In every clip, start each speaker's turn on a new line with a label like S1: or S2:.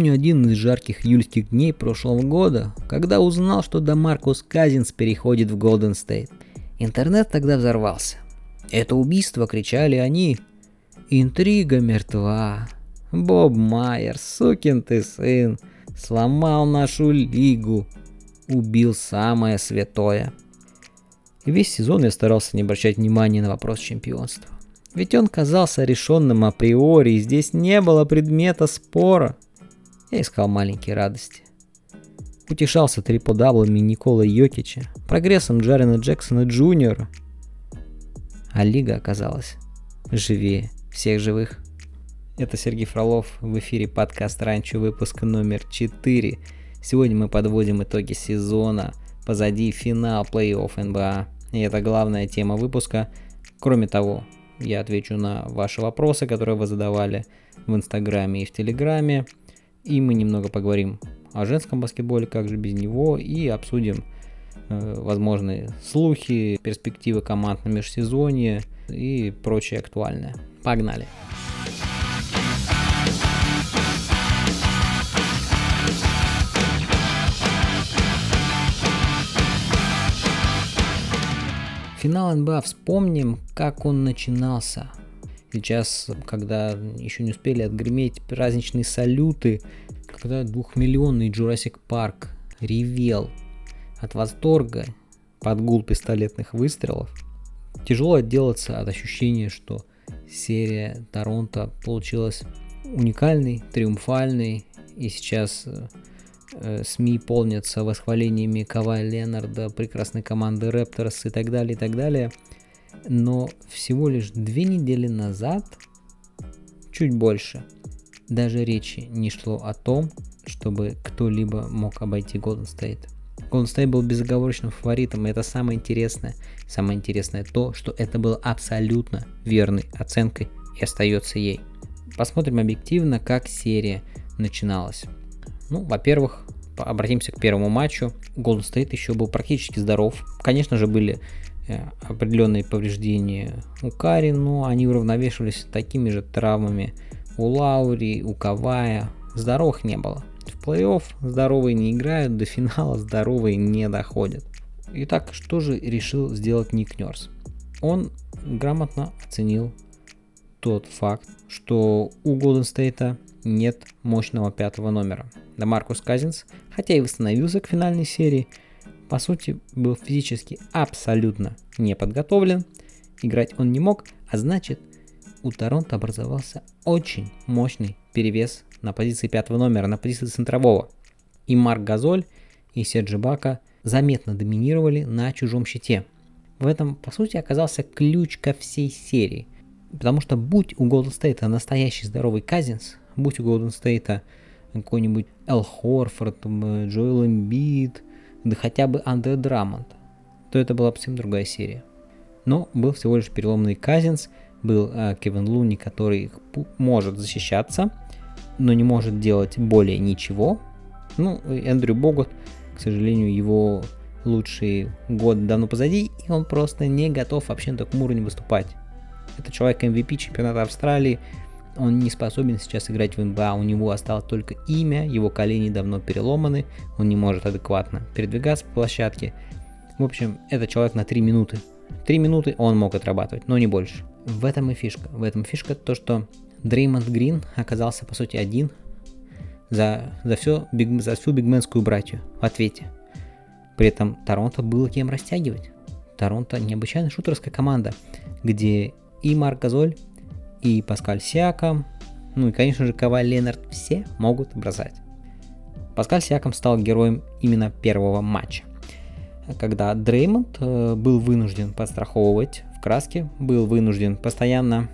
S1: Помню один из жарких июльских дней прошлого года, когда узнал, что ДеМаркус Казинс переходит в Голден Стейт. Интернет тогда взорвался. Это убийство, кричали они. Интрига мертва. Боб Майерс, сукин ты сын, сломал нашу лигу, убил самое святое. И весь сезон я старался не обращать внимания на вопрос чемпионства. Ведь он казался решенным априори, и здесь не было предмета спора. Я искал маленькие радости. Утешался трипл-даблами Никола Йокича, прогрессом Джарена Джексона Джуниора. А лига оказалась живее всех живых. Это Сергей Фролов в эфире подкаст «Ранчо», выпуск номер 4. Сегодня мы подводим итоги сезона. Позади финал плей-офф НБА. И это главная тема выпуска. Кроме того, я отвечу на ваши вопросы, которые вы задавали в Инстаграме и в Телеграме. И мы немного поговорим о женском баскетболе, как же без него, и обсудим э, возможные слухи, перспективы команд на межсезонье и прочее актуальное. Погнали! Финал НБА вспомним, как он начинался. Сейчас, когда еще не успели отгреметь праздничные салюты, когда двухмиллионный Jurassic Парк ревел от восторга под гул пистолетных выстрелов, тяжело отделаться от ощущения, что серия Торонто получилась уникальной, триумфальной, и сейчас э, Э, СМИ полнятся восхвалениями Кавай Ленарда, прекрасной команды Репторс и так далее, и так далее. Но всего лишь две недели назад, чуть больше, даже речи не шло о том, чтобы кто-либо мог обойти Golden State. Golden State был безоговорочным фаворитом, и это самое интересное. Самое интересное то, что это было абсолютно верной оценкой и остается ей. Посмотрим объективно, как серия начиналась. Ну, во-первых, обратимся к первому матчу. Golden State еще был практически здоров. Конечно же, были определенные повреждения у Кари, но они уравновешивались такими же травмами у Лаури, у Кавая. Здоровых не было. В плей-офф здоровые не играют, до финала здоровые не доходят. Итак, что же решил сделать Ник Нерс? Он грамотно оценил тот факт, что у Golden State нет мощного пятого номера. Да Маркус Казинс, хотя и восстановился к финальной серии, по сути был физически абсолютно не подготовлен, играть он не мог, а значит у Торонто образовался очень мощный перевес на позиции пятого номера, на позиции центрового. И Марк Газоль, и Серджи Бака заметно доминировали на чужом щите. В этом, по сути, оказался ключ ко всей серии. Потому что будь у Golden State настоящий здоровый Казинс, будь у Golden State какой-нибудь Эл Хорфорд, Джоэл Эмбит, да хотя бы Андре Драмонт, то это была совсем другая серия. Но был всего лишь переломный Казинс, был э, Кевин Луни, который может защищаться, но не может делать более ничего. Ну, Эндрю Богот, к сожалению, его лучший год давно позади, и он просто не готов вообще на таком уровне выступать. Это человек MVP чемпионата Австралии, он не способен сейчас играть в НБА, у него осталось только имя, его колени давно переломаны, он не может адекватно передвигаться по площадке. В общем, это человек на 3 минуты. 3 минуты он мог отрабатывать, но не больше. В этом и фишка. В этом фишка то, что Дреймонд Грин оказался по сути один за, за, все, биг, за всю бигменскую братью в ответе. При этом Торонто было кем растягивать. Торонто необычайно шутерская команда, где и Марк Газоль, и Паскаль Сиаком, ну и, конечно же, Кавай Ленард, все могут бросать. Паскаль Сиаком стал героем именно первого матча, когда Дреймонд э, был вынужден подстраховывать в краске, был вынужден постоянно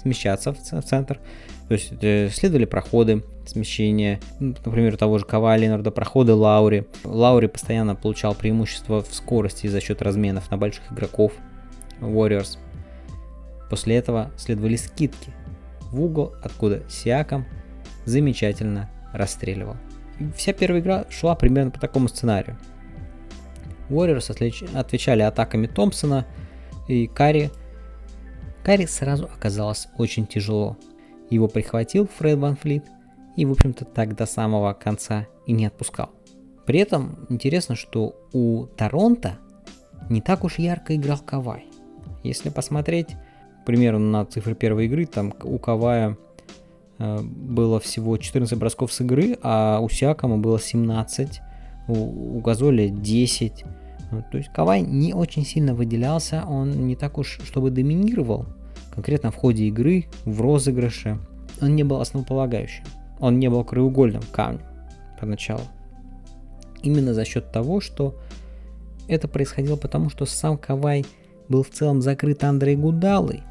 S1: смещаться в центр, то есть э, следовали проходы, смещения, например, того же Кавай Ленарда, проходы Лаури. Лаури постоянно получал преимущество в скорости за счет разменов на больших игроков Warriors. После этого следовали скидки в угол, откуда Сиаком замечательно расстреливал. И вся первая игра шла примерно по такому сценарию. Warriors отвечали атаками Томпсона и Карри. Карри сразу оказалось очень тяжело. Его прихватил Фред Ван Флит и, в общем-то, так до самого конца и не отпускал. При этом интересно, что у Торонто не так уж ярко играл Кавай. Если посмотреть, примеру, на цифры первой игры, там у Кавая э, было всего 14 бросков с игры, а у Сиакама было 17, у, у Газоля 10. То есть Кавай не очень сильно выделялся, он не так уж, чтобы доминировал, конкретно в ходе игры, в розыгрыше. Он не был основополагающим, он не был краеугольным камнем поначалу. Именно за счет того, что это происходило потому, что сам Кавай был в целом закрыт Андрей Гудалой,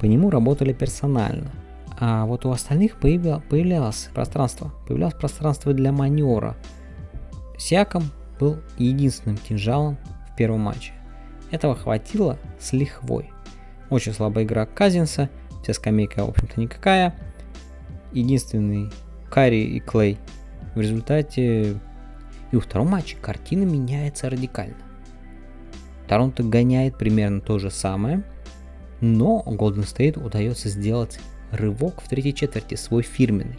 S1: по нему работали персонально. А вот у остальных появля, появлялось пространство, появлялось пространство для маневра. Сиаком был единственным кинжалом в первом матче. Этого хватило с лихвой. Очень слабая игра Казинса, вся скамейка, в общем-то, никакая. Единственный Карри и Клей. В результате и во втором матче картина меняется радикально. Торонто гоняет примерно то же самое, но Golden State удается сделать рывок в третьей четверти, свой фирменный.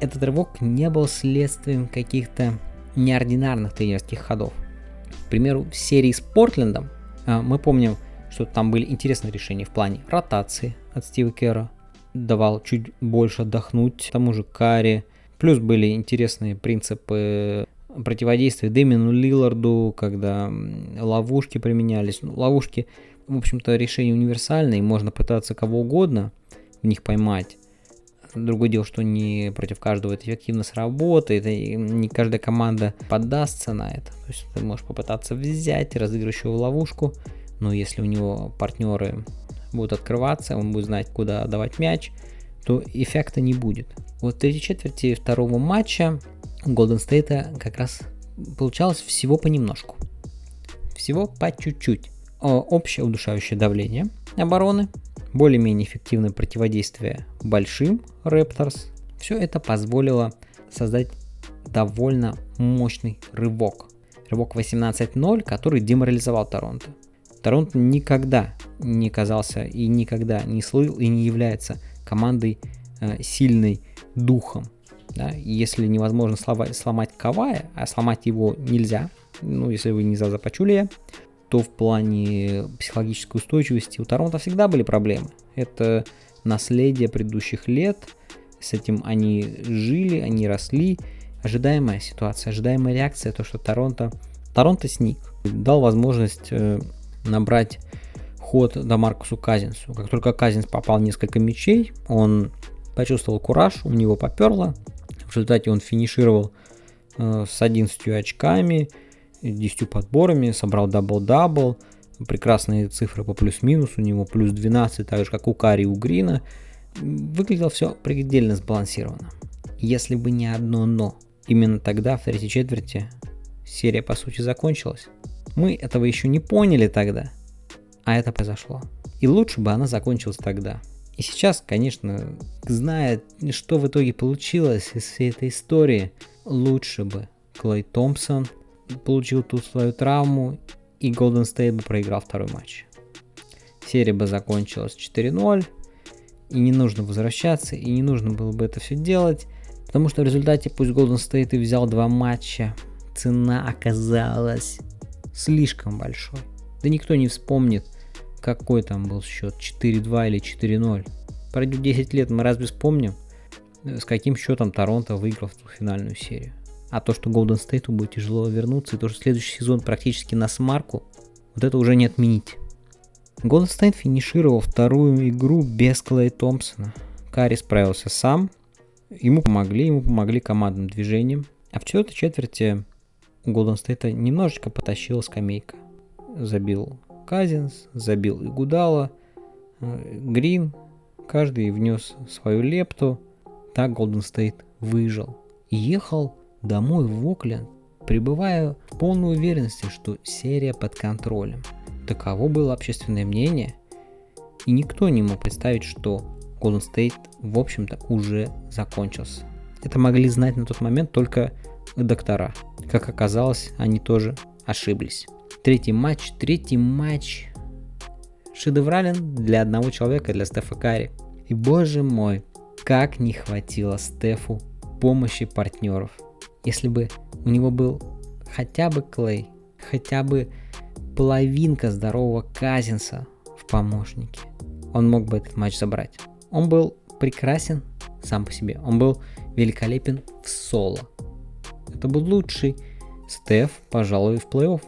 S1: Этот рывок не был следствием каких-то неординарных тренерских ходов. К примеру, в серии с Портлендом а, мы помним, что там были интересные решения в плане ротации от Стива Кера, давал чуть больше отдохнуть тому же Карри, плюс были интересные принципы противодействие Дэмину Лилларду, когда ловушки применялись. Ну, ловушки, в общем-то, решение универсальное, можно пытаться кого угодно в них поймать. Другое дело, что не против каждого это эффективно сработает, и не каждая команда поддастся на это. То есть ты можешь попытаться взять разыгрывающую ловушку, но если у него партнеры будут открываться, он будет знать, куда давать мяч, то эффекта не будет. Вот в третьей четверти второго матча Golden State как раз получалось всего понемножку. Всего по чуть-чуть. Общее удушающее давление обороны, более-менее эффективное противодействие большим Raptors. Все это позволило создать довольно мощный рывок. Рывок 18-0, который деморализовал Торонто. Торонто никогда не казался и никогда не слыл и не является командой э, сильной духом. Да? Если невозможно сломать, сломать Кавая, а сломать его нельзя, ну, если вы не за Запачулия, то в плане психологической устойчивости у Торонто всегда были проблемы. Это наследие предыдущих лет, с этим они жили, они росли. Ожидаемая ситуация, ожидаемая реакция, то, что Торонто, Торонто сник, дал возможность э, набрать ход ДеМаркусу Казинсу. Как только Казинс попал несколько мячей, он почувствовал кураж, у него поперло, в результате он финишировал э, с 11 очками, 10 подборами, собрал дабл-дабл. Прекрасные цифры по плюс-минус, у него плюс 12, так же как у Карри и у Грина. Выглядело все предельно сбалансированно. Если бы не одно но, именно тогда, в третьей четверти, серия по сути закончилась. Мы этого еще не поняли тогда, а это произошло. И лучше бы она закончилась тогда. И сейчас, конечно, зная, что в итоге получилось из всей этой истории, лучше бы Клей Томпсон получил тут свою травму и Golden State бы проиграл второй матч. Серия бы закончилась 4-0, и не нужно возвращаться, и не нужно было бы это все делать, потому что в результате пусть Golden State и взял два матча, цена оказалась слишком большой. Да никто не вспомнит, какой там был счет, 4-2 или 4-0. Пройдет 10 лет, мы разве вспомним, э, с каким счетом Торонто выиграл в ту финальную серию. А то, что Golden State будет тяжело вернуться, и то, что следующий сезон практически на смарку, вот это уже не отменить. Golden State финишировал вторую игру без Клей Томпсона. Карри справился сам, ему помогли, ему помогли командным движением. А в четвертой четверти у Golden State немножечко потащила скамейка. Забил Казинс, забил Игудала, Грин, каждый внес свою лепту. Так Голден Стейт выжил. Ехал домой в Окленд, пребывая в полной уверенности, что серия под контролем. Таково было общественное мнение, и никто не мог представить, что Golden State, в общем-то, уже закончился. Это могли знать на тот момент только доктора. Как оказалось, они тоже ошиблись. Третий матч, третий матч шедеврален для одного человека, для Стефа Карри. И боже мой, как не хватило Стефу помощи партнеров. Если бы у него был хотя бы Клей, хотя бы половинка здорового Казинса в помощнике, он мог бы этот матч забрать. Он был прекрасен сам по себе. Он был великолепен в соло. Это был лучший Стеф, пожалуй, в плей-офф.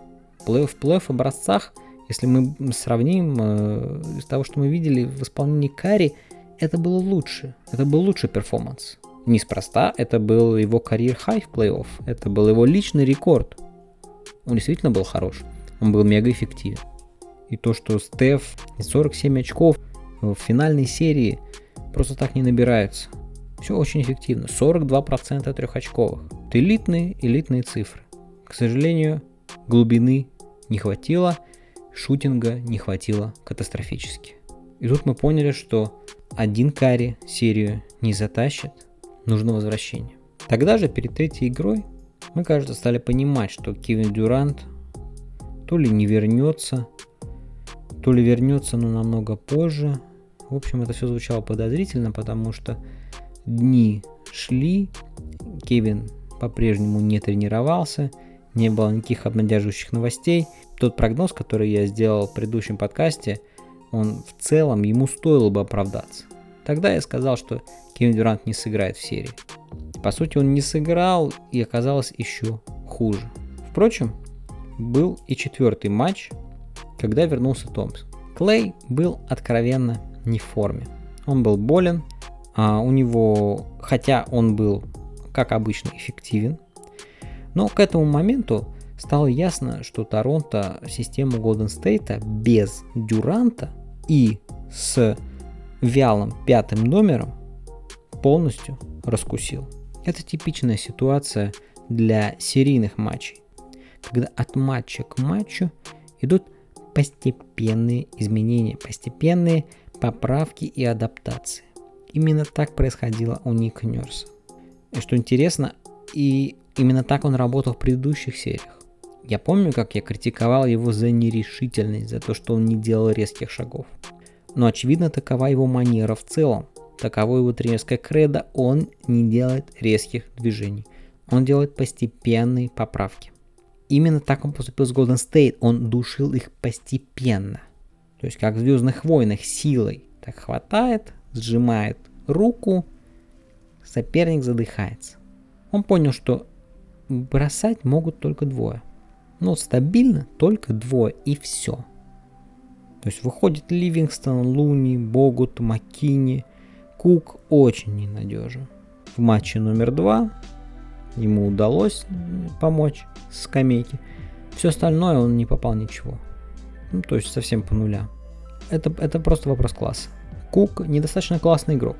S1: Плей-офф плей-офф образцах, если мы сравним э, из того, что мы видели в исполнении Кари, это было лучше. Это был лучший перформанс. Неспроста, это был его карьер-хай в плей-офф. Это был его личный рекорд. Он действительно был хорош. Он был мега эффективен. И то, что Стеф 47 очков в финальной серии просто так не набираются. Все очень эффективно. 42% трехочковых. Это элитные, элитные цифры. К сожалению, глубины не хватило, шутинга не хватило катастрофически. И тут мы поняли, что один карри серию не затащит, нужно возвращение. Тогда же, перед третьей игрой, мы, кажется, стали понимать, что Кевин Дюрант то ли не вернется, то ли вернется, но намного позже. В общем, это все звучало подозрительно, потому что дни шли, Кевин по-прежнему не тренировался, не было никаких обнадеживающих новостей. Тот прогноз, который я сделал в предыдущем подкасте, он в целом ему стоило бы оправдаться. Тогда я сказал, что Кевин Дюрант не сыграет в серии. По сути, он не сыграл и оказалось еще хуже. Впрочем, был и четвертый матч, когда вернулся Томпсон. Клей был откровенно не в форме. Он был болен, а у него, хотя он был, как обычно, эффективен, но к этому моменту стало ясно, что Торонто систему Golden State без Дюранта и с вялым пятым номером полностью раскусил. Это типичная ситуация для серийных матчей, когда от матча к матчу идут постепенные изменения, постепенные поправки и адаптации. Именно так происходило у Ника Нерса. И что интересно, и именно так он работал в предыдущих сериях. Я помню, как я критиковал его за нерешительность, за то, что он не делал резких шагов. Но очевидно, такова его манера в целом. Таково его тренерская кредо, он не делает резких движений. Он делает постепенные поправки. Именно так он поступил с Golden State, он душил их постепенно. То есть как в Звездных войнах силой так хватает, сжимает руку, соперник задыхается. Он понял, что бросать могут только двое. Но стабильно только двое и все. То есть выходит Ливингстон, Луни, Богут, Маккини. Кук очень ненадежен. В матче номер два ему удалось помочь с скамейки. Все остальное он не попал ничего. Ну, то есть совсем по нуля. Это, это просто вопрос класса. Кук недостаточно классный игрок.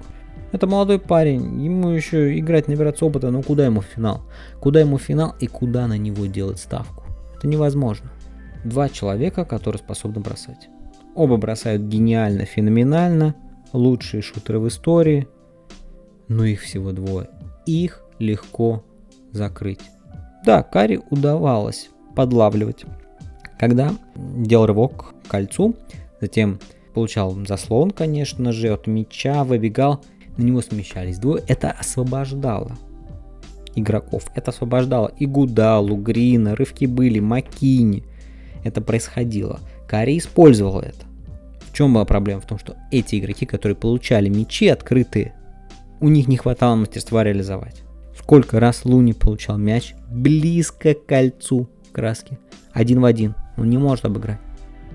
S1: Это молодой парень, ему еще играть, набираться опыта, но куда ему финал? Куда ему финал и куда на него делать ставку? Это невозможно. Два человека, которые способны бросать. Оба бросают гениально, феноменально, лучшие шутеры в истории, но их всего двое. Их легко закрыть. Да, Кари удавалось подлавливать, когда делал рывок к кольцу, затем получал заслон, конечно же, от мяча, выбегал, на него смещались двое. Это освобождало игроков. Это освобождало и Гудалу, Грина, рывки были, Макини. Это происходило. Кари использовал это. В чем была проблема? В том, что эти игроки, которые получали мячи открытые, у них не хватало мастерства реализовать. Сколько раз Луни получал мяч близко к кольцу в краске. Один в один. Он не может обыграть.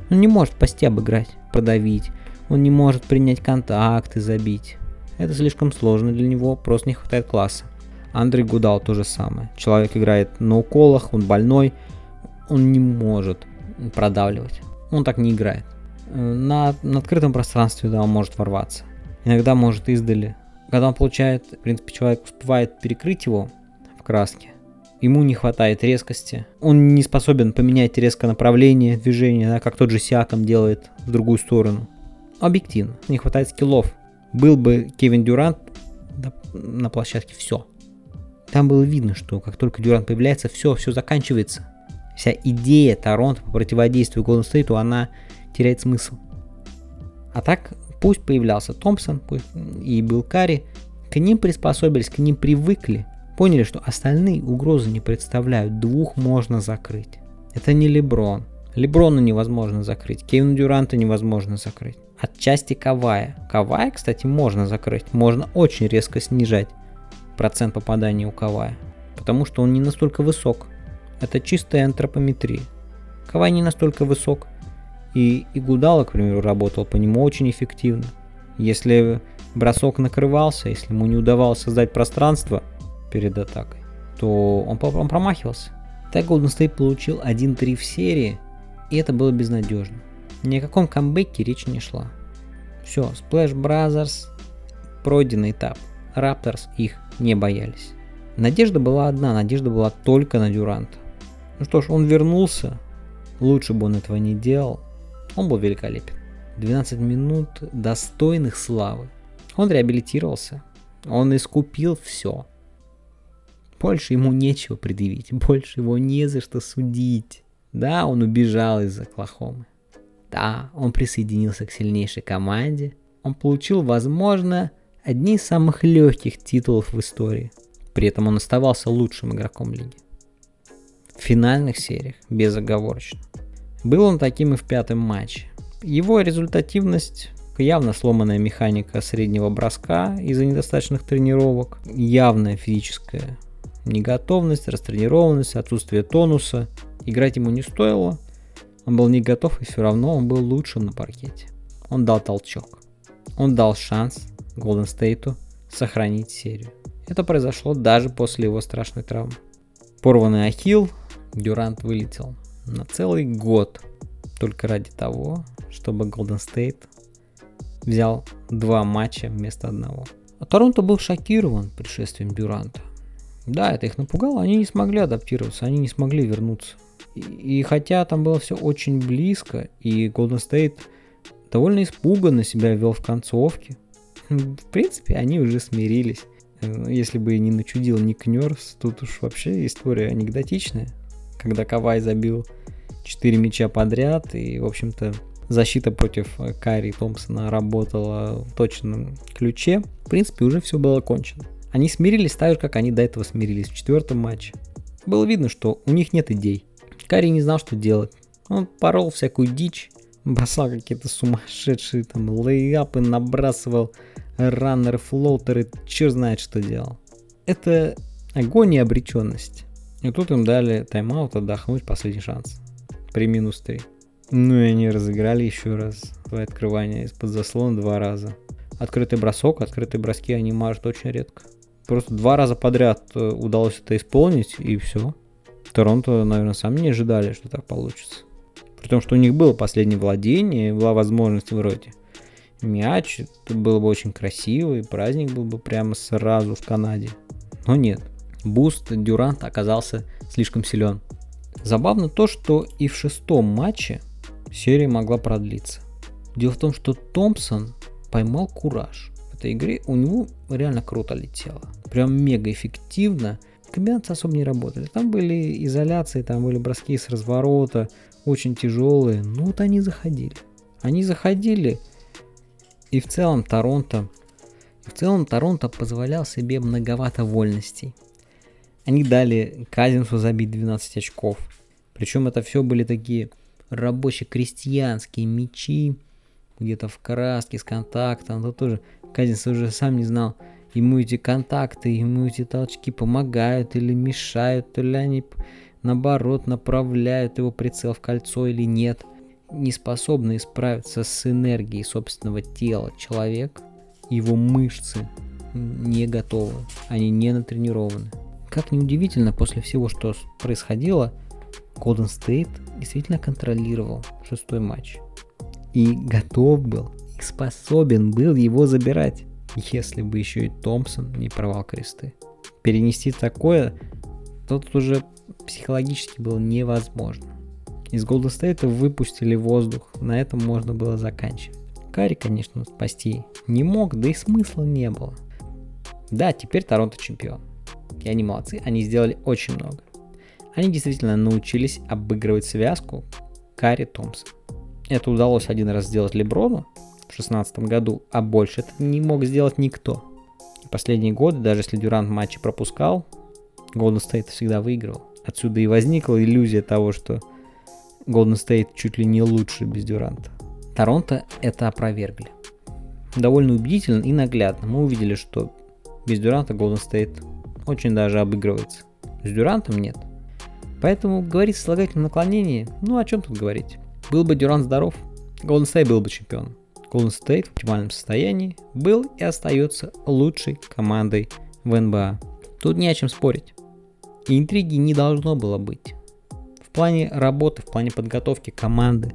S1: Он не может пости обыграть, продавить. Он не может принять контакт и забить. Это слишком сложно для него, просто не хватает класса. Андрей Гудал то же самое. Человек играет на уколах, он больной, он не может продавливать. Он так не играет. На, на открытом пространстве, да, он может ворваться. Иногда может издали. Когда он получает, в принципе, человек успевает перекрыть его в краске, ему не хватает резкости. Он не способен поменять резко направление движения, да, как тот же Сиаком делает в другую сторону. Объективно, не хватает скиллов. Был бы Кевин Дюрант да, на площадке, все. Там было видно, что как только Дюрант появляется, все, все заканчивается. Вся идея Торонто по противодействию Голден Стейту, она теряет смысл. А так, пусть появлялся Томпсон пусть и был Карри, К ним приспособились, к ним привыкли. Поняли, что остальные угрозы не представляют. Двух можно закрыть. Это не Леброн. Леброна невозможно закрыть. Кевина Дюранта невозможно закрыть. Отчасти Кавая. Кавая, кстати, можно закрыть. Можно очень резко снижать процент попадания у Кавая. Потому что он не настолько высок. Это чистая антропометрия. Кавай не настолько высок. И Игудала, к примеру, работал по нему очень эффективно. Если бросок накрывался, если ему не удавалось создать пространство перед атакой, то он, промахивался. Так Golden State получил 1-3 в серии, и это было безнадежно. Ни о каком камбэке речь не шла. Все, Splash Brothers пройденный этап. Рапторс их не боялись. Надежда была одна, надежда была только на Дюранта. Ну что ж, он вернулся, лучше бы он этого не делал. Он был великолепен. 12 минут достойных славы. Он реабилитировался. Он искупил все. Больше ему нечего предъявить. Больше его не за что судить. Да, он убежал из Оклахомы. Да, он присоединился к сильнейшей команде. Он получил, возможно, одни из самых легких титулов в истории. При этом он оставался лучшим игроком лиги. В финальных сериях безоговорочно. Был он таким и в пятом матче. Его результативность явно сломанная механика среднего броска из-за недостаточных тренировок, явная физическая неготовность, растренированность, отсутствие тонуса. Играть ему не стоило, он был не готов и все равно он был лучшим на паркете. Он дал толчок. Он дал шанс Голден Стейту сохранить серию. Это произошло даже после его страшной травмы. Порванный ахилл, Дюрант вылетел на целый год только ради того, чтобы Golden State взял два матча вместо одного. А Торонто был шокирован пришествием Дюранта. Да, это их напугало, они не смогли адаптироваться, они не смогли вернуться. И, и хотя там было все очень близко, и Golden State довольно испуганно себя вел в концовке, в принципе, они уже смирились. Э, если бы не начудил Ник Нерс, тут уж вообще история анекдотичная. Когда Кавай забил 4 мяча подряд, и, в общем-то, защита против э, Карри Томпсона работала в точном ключе. В принципе, уже все было кончено. Они смирились так же, как они до этого смирились в четвертом матче. Было видно, что у них нет идей. Карри не знал, что делать. Он порол всякую дичь, бросал какие-то сумасшедшие там лейапы, набрасывал раннеры, флоутеры, черт знает, что делал. Это огонь и обреченность. И тут им дали тайм-аут отдохнуть, последний шанс. При минус 3. Ну и они разыграли еще раз свое открывание из-под заслона два раза. Открытый бросок, открытые броски они мажут очень редко. Просто два раза подряд э, удалось это исполнить, и все. Торонто, наверное, сами не ожидали, что так получится. При том, что у них было последнее владение, была возможность вроде мяч, это было бы очень красиво, и праздник был бы прямо сразу в Канаде. Но нет, буст Дюранта оказался слишком силен. Забавно то, что и в шестом матче серия могла продлиться. Дело в том, что Томпсон поймал кураж. В этой игре у него реально круто летело. Прям мега эффективно. Комбинации особо не работали. Там были изоляции, там были броски с разворота, очень тяжелые. Но вот они заходили. Они заходили, и в целом Торонто, в целом Торонто позволял себе многовато вольностей. Они дали Казинсу забить 12 очков. Причем это все были такие рабоче-крестьянские мячи, где-то в краске с контактом. То тоже Казинс уже сам не знал, ему эти контакты, ему эти толчки помогают или мешают, то ли они наоборот направляют его прицел в кольцо или нет – не способный справиться с энергией собственного тела человек, его мышцы не готовы, они не натренированы. Как ни удивительно, после всего, что происходило, Golden State действительно контролировал шестой матч. И готов был, и способен был его забирать, если бы еще и Томпсон не порвал кресты. Перенести такое, тут уже психологически было невозможно. Из Голден Стейта выпустили воздух, на этом можно было заканчивать. Карри, конечно, спасти не мог, да и смысла не было. Да, теперь Торонто чемпион. И молодцы, они сделали очень много. Они действительно научились обыгрывать связку Карри Томпсон. Это удалось один раз сделать Леброну в 2016 году, а больше это не мог сделать никто. Последние годы, даже если Дюрант матчи пропускал, Golden State всегда выигрывал. Отсюда и возникла иллюзия того, что Golden State чуть ли не лучше без Дюранта. Торонто это опровергли. Довольно убедительно и наглядно. Мы увидели, что без Дюранта Golden State очень даже обыгрывается. С Дюрантом нет. Поэтому говорить о слагательном наклонении, ну о чем тут говорить. Был бы Дюрант здоров, Golden State был бы чемпионом. Golden State в оптимальном состоянии был и остается лучшей командой в НБА. Тут не о чем спорить. И интриги не должно было быть. В плане работы, в плане подготовки команды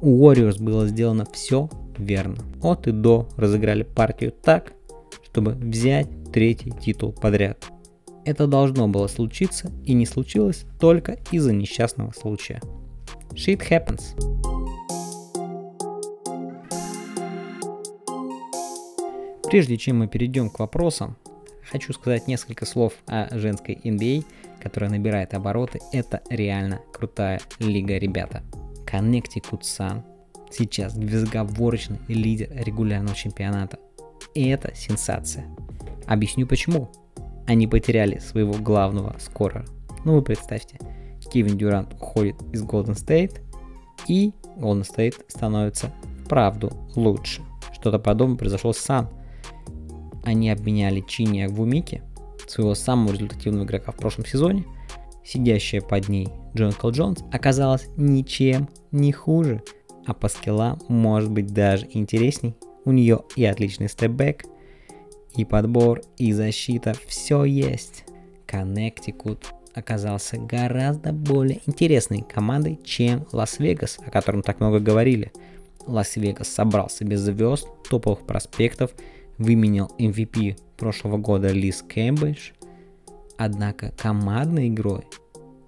S1: у Warriors было сделано все верно. От и до разыграли партию так, чтобы взять третий титул подряд. Это должно было случиться и не случилось только из-за несчастного случая. Shit happens. Прежде чем мы перейдем к вопросам, хочу сказать несколько слов о женской NBA, которая набирает обороты. Это реально крутая лига, ребята. Connecticut Sun сейчас безоговорочный лидер регулярного чемпионата. И это сенсация. Объясню почему. Они потеряли своего главного скорера. Ну вы представьте, Кевин Дюрант уходит из Golden State, и Golden State становится правду лучше. Что-то подобное произошло с Сан они обменяли Чини Агвумики, своего самого результативного игрока в прошлом сезоне, сидящая под ней Джонквел Джонс оказалась ничем не хуже, а по скиллам может быть даже интересней. У нее и отличный степбэк, и подбор, и защита, все есть. Коннектикут оказался гораздо более интересной командой, чем Лас-Вегас, о котором так много говорили. Лас-Вегас собрал себе звезд, топовых проспектов выменял MVP прошлого года Лиз Кэмбридж, однако командной игрой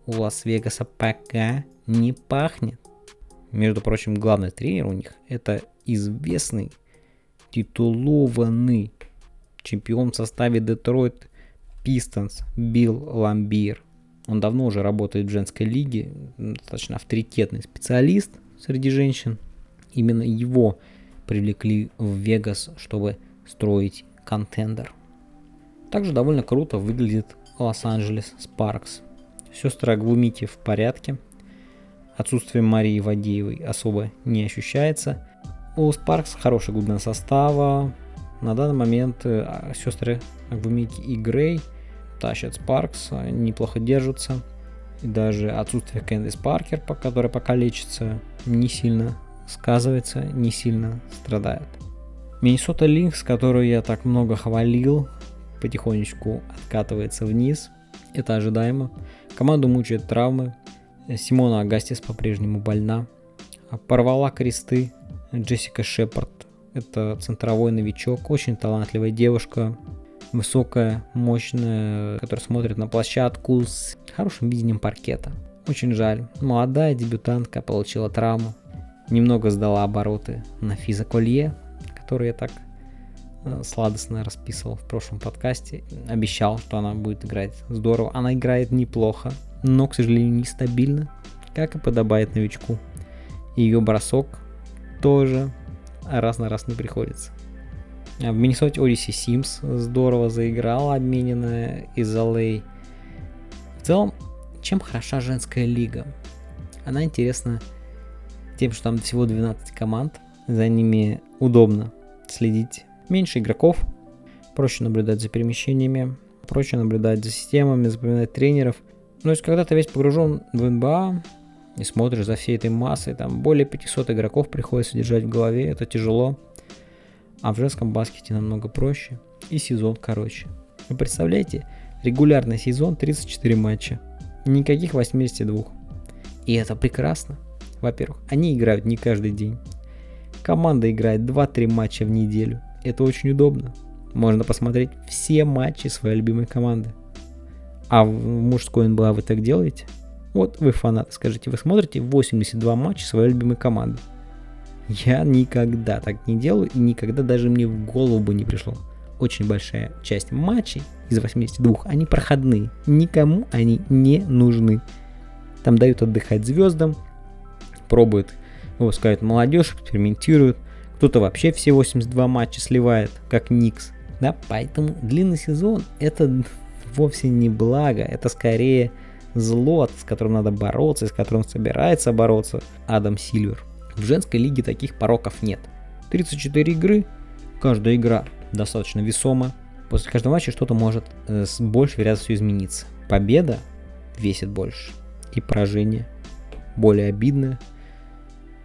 S1: у Лас-Вегаса пока не пахнет. Между прочим, главный тренер у них это известный, титулованный чемпион в составе Детройт Пистонс Билл Ламбир. Он давно уже работает в женской лиге, достаточно авторитетный специалист среди женщин. Именно его привлекли в Вегас, чтобы строить контендер. Также довольно круто выглядит Лос-Анджелес Спаркс. Сестры Агвумити в порядке. Отсутствие Марии Вадеевой особо не ощущается. У Спаркс хорошая глубина состава. На данный момент э, сестры Агвумити и Грей тащат Спаркс, неплохо держатся. И даже отсутствие Кэндис Паркер, которая пока лечится, не сильно сказывается, не сильно страдает. Миннесота Линкс, которую я так много хвалил, потихонечку откатывается вниз. Это ожидаемо. Команду мучают травмы. Симона Агастис по-прежнему больна. Порвала кресты Джессика Шепард. Это центровой новичок, очень талантливая девушка, высокая, мощная, которая смотрит на площадку с хорошим видением паркета. Очень жаль. Молодая дебютантка получила травму. Немного сдала обороты на физоколье, который я так э, сладостно расписывал в прошлом подкасте. Обещал, что она будет играть здорово. Она играет неплохо, но, к сожалению, нестабильно, как и подобает новичку. Ее бросок тоже раз на раз не приходится. А в Миннесоте Одиссе Симс здорово заиграла, обмененная из LA. В целом, чем хороша женская лига? Она интересна тем, что там всего 12 команд, за ними удобно следить. Меньше игроков, проще наблюдать за перемещениями, проще наблюдать за системами, запоминать тренеров. Но если когда ты весь погружен в НБА и смотришь за всей этой массой, там более 500 игроков приходится держать в голове, это тяжело. А в женском баскете намного проще и сезон короче. Вы представляете, регулярный сезон 34 матча, никаких 82. И это прекрасно. Во-первых, они играют не каждый день. Команда играет 2-3 матча в неделю. Это очень удобно. Можно посмотреть все матчи своей любимой команды. А в мужской НБА вы так делаете? Вот вы фанаты, скажите, вы смотрите 82 матча своей любимой команды. Я никогда так не делаю и никогда даже мне в голову бы не пришло. Очень большая часть матчей из 82, они проходные. Никому они не нужны. Там дают отдыхать звездам, пробуют выпускают молодежь, экспериментируют. Кто-то вообще все 82 матча сливает, как Никс. Да, поэтому длинный сезон это вовсе не благо, это скорее зло, с которым надо бороться, с которым собирается бороться Адам Сильвер. В женской лиге таких пороков нет. 34 игры, каждая игра достаточно весома. После каждого матча что-то может э, с большей вероятностью измениться. Победа весит больше, и поражение более обидное,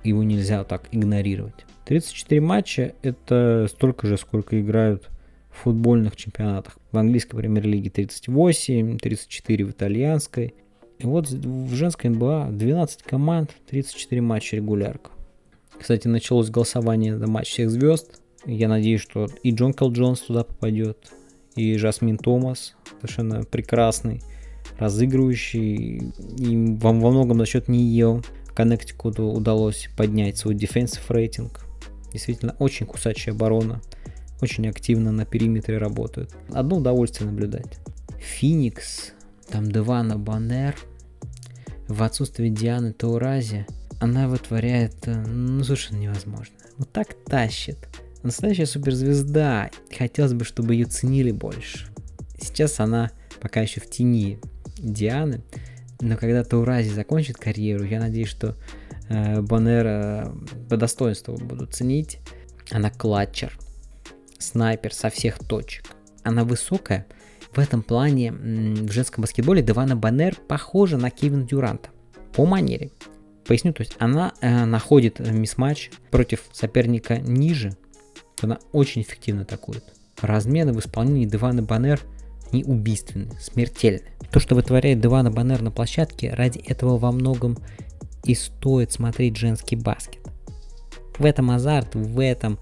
S1: его нельзя так игнорировать. 34 матча это столько же, сколько играют футбольных чемпионатах. В английской премьер-лиге 38, 34 в итальянской. И вот в женской НБА 12 команд, 34 матча регулярка. Кстати, началось голосование на матч всех звезд. Я надеюсь, что и Джон Кал Джонс туда попадет, и Жасмин Томас, совершенно прекрасный, разыгрывающий, и во, во многом за счет нее Коннектикуту удалось поднять свой defensive рейтинг. Действительно, очень кусачая оборона, очень активно на периметре работают. Одно удовольствие наблюдать. Феникс, там Девана Баннер, в отсутствие Дианы Таурази, она вытворяет, э, ну, совершенно невозможно. Вот так тащит. Настоящая суперзвезда. Хотелось бы, чтобы ее ценили больше. Сейчас она пока еще в тени Дианы. Но когда Таурази закончит карьеру, я надеюсь, что э, Бонера по достоинству будут ценить. Она клатчер, снайпер со всех точек. Она высокая. В этом плане в женском баскетболе Девана Баннер похожа на Кевин Дюранта по манере. Поясню, то есть она э, находит мисс-матч против соперника ниже, она очень эффективно атакует. Размены в исполнении Девана Баннер не убийственны, смертельны. То, что вытворяет Девана Баннер на площадке, ради этого во многом и стоит смотреть женский баскет. В этом азарт, в этом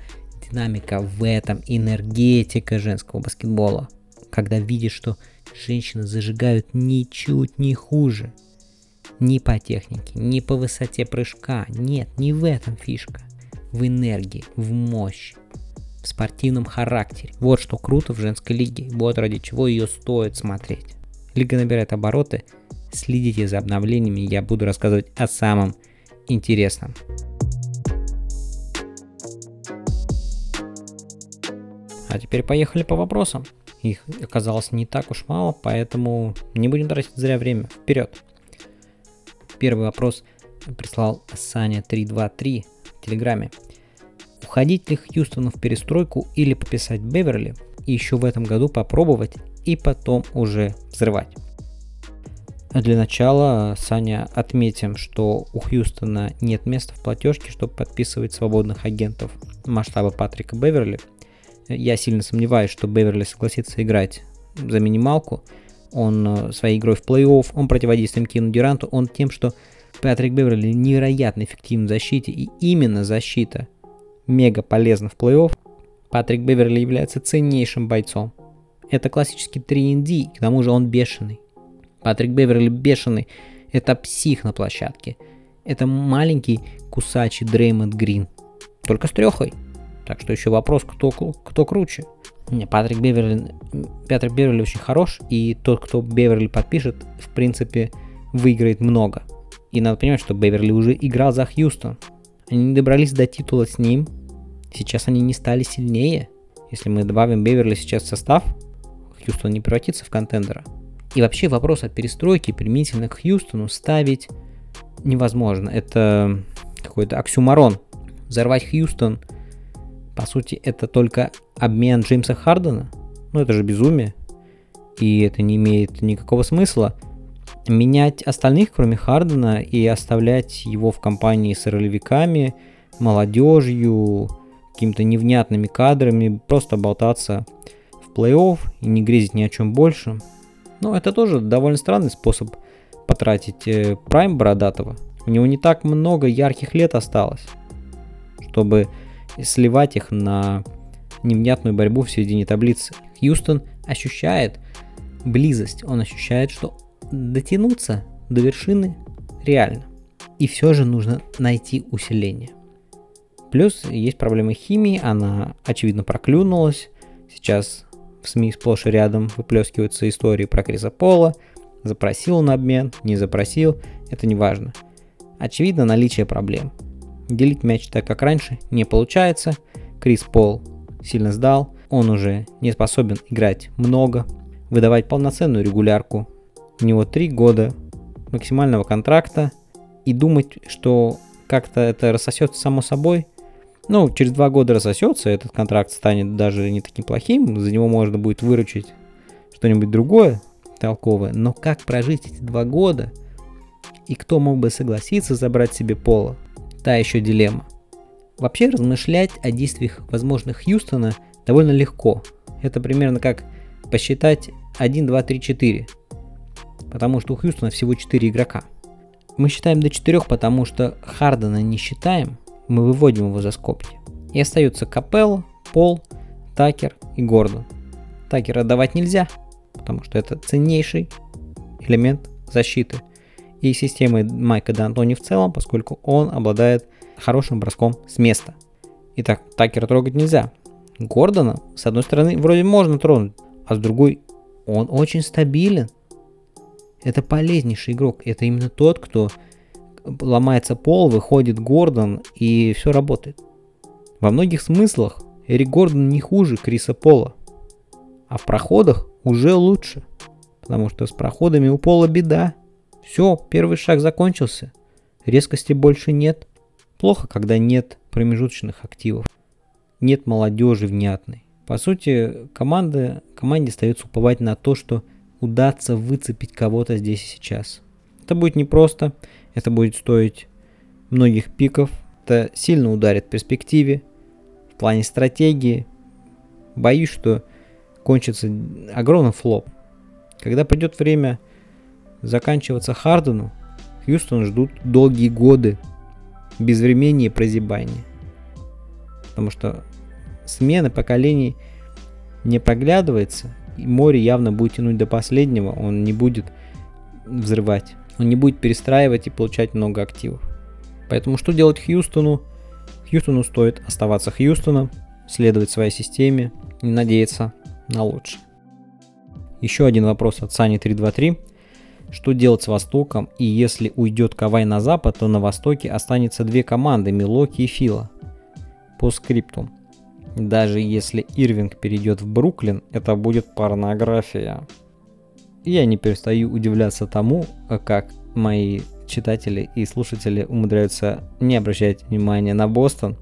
S1: динамика, в этом энергетика женского баскетбола. Когда видишь, что женщины зажигают ничуть не хуже. Ни по технике, ни по высоте прыжка. Нет, не в этом фишка. В энергии, в мощи, в спортивном характере. Вот что круто в женской лиге. Вот ради чего ее стоит смотреть. Лига набирает обороты. Следите за обновлениями, я буду рассказывать о самом интересном. А теперь поехали по вопросам. Их оказалось не так уж мало, поэтому не будем тратить зря время. Вперед! Первый вопрос прислал Саня 323 в Телеграме. Уходить ли Хьюстону в перестройку или пописать Беверли и еще в этом году попробовать и потом уже взрывать? Для начала, Саня, отметим, что у Хьюстона нет места в платежке, чтобы подписывать свободных агентов масштаба Патрика Беверли. Я сильно сомневаюсь, что Беверли согласится играть за минималку, он э, своей игрой в плей-офф, он противодействует Кину Дюранту, он тем, что Патрик Беверли невероятно эффективен в защите, и именно защита мега полезна в плей-офф. Патрик Беверли является ценнейшим бойцом. Это классический 3D, к тому же он бешеный. Патрик Беверли бешеный, это псих на площадке. Это маленький кусачий Дреймонд Грин, только с трехой. Так что еще вопрос, кто, кто круче. Не, Патрик Беверли, Патрик Беверли очень хорош, и тот, кто Беверли подпишет, в принципе, выиграет много. И надо понимать, что Беверли уже играл за Хьюстон. Они не добрались до титула с ним. Сейчас они не стали сильнее. Если мы добавим Беверли сейчас в состав, Хьюстон не превратится в контендера. И вообще вопрос о перестройке применительно к Хьюстону ставить невозможно. Это какой-то оксюмарон. Взорвать Хьюстон – по сути, это только обмен Джеймса Хардена. Ну, это же безумие. И это не имеет никакого смысла. Менять остальных, кроме Хардена, и оставлять его в компании с ролевиками, молодежью, какими-то невнятными кадрами, просто болтаться в плей-офф и не грезить ни о чем больше. Ну, это тоже довольно странный способ потратить э, прайм Бородатого. У него не так много ярких лет осталось, чтобы и сливать их на невнятную борьбу в середине таблицы. Хьюстон ощущает близость, он ощущает, что дотянуться до вершины реально. И все же нужно найти усиление. Плюс есть проблема химии, она очевидно проклюнулась. Сейчас в СМИ сплошь и рядом выплескиваются истории про Криса Пола. Запросил он обмен, не запросил, это не важно. Очевидно наличие проблем – Делить мяч так, как раньше, не получается. Крис Пол сильно сдал. он уже не способен играть много, выдавать полноценную регулярку. У него три года максимального контракта и думать, что как-то это рассосется само собой. Ну, через два года рассосется, этот контракт станет даже не таким плохим, за него можно будет выручить что-нибудь другое толковое. Но как прожить эти два года? И кто мог бы согласиться забрать себе пола? Та еще дилемма. Вообще размышлять о действиях возможных Хьюстона довольно легко. Это примерно как посчитать 1, 2, 3, 4. Потому что у Хьюстона всего 4 игрока. Мы считаем до 4, потому что Хардена не считаем, мы выводим его за скобки. И остаются Капелл, Пол, Такер и Гордон. Такера давать нельзя, потому что это ценнейший элемент защиты и системы Майка Д'Антони в целом, поскольку он обладает хорошим броском с места. Итак, Такера трогать нельзя. Гордона, с одной стороны, вроде можно тронуть, а с другой, он очень стабилен. Это полезнейший игрок. Это именно тот, кто ломается пол, выходит Гордон и все работает. Во многих смыслах Эрик Гордон не хуже Криса Пола. А в проходах уже лучше. Потому что с проходами у Пола беда. Все, первый шаг закончился. Резкости больше нет. Плохо, когда нет промежуточных активов. Нет молодежи внятной. По сути, команда, команде остается уповать на то, что удастся выцепить кого-то здесь и сейчас. Это будет непросто, это будет стоить многих пиков, это сильно ударит в перспективе, в плане стратегии. Боюсь, что кончится огромный флоп. Когда придет время заканчиваться Хардену, Хьюстон ждут долгие годы безвременье и прозябания. Потому что смена поколений не проглядывается, и море явно будет тянуть до последнего, он не будет взрывать, он не будет перестраивать и получать много активов. Поэтому что делать Хьюстону? Хьюстону стоит оставаться Хьюстоном, следовать своей системе и надеяться на лучшее. Еще один вопрос от Сани 323. Что делать с Востоком? И если уйдет Кавай на Запад, то на Востоке останется две команды, Милоки и Фила. По скрипту. Даже если Ирвинг перейдет в Бруклин, это будет порнография. Я не перестаю удивляться тому, как мои читатели и слушатели умудряются не обращать внимания на Бостон.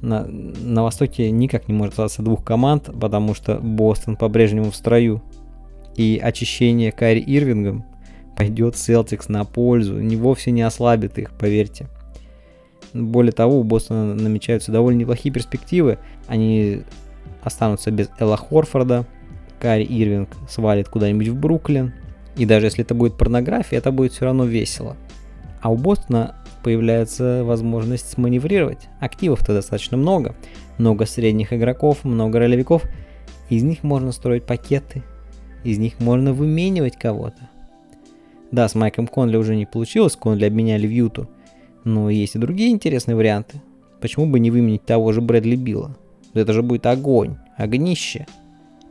S1: На, на Востоке никак не может остаться двух команд, потому что Бостон по-прежнему в строю. И очищение Кари Ирвингом пойдет Селтикс на пользу, не вовсе не ослабит их, поверьте. Более того, у Бостона намечаются довольно неплохие перспективы. Они останутся без Элла Хорфорда, Кари Ирвинг свалит куда-нибудь в Бруклин. И даже если это будет порнография, это будет все равно весело. А у Бостона появляется возможность сманеврировать. Активов-то достаточно много. Много средних игроков, много ролевиков. Из них можно строить пакеты. Из них можно выменивать кого-то. Да, с Майком Конли уже не получилось, Конли обменяли в Юту. Но есть и другие интересные варианты. Почему бы не выменить того же Брэдли Билла? Это же будет огонь, огнище.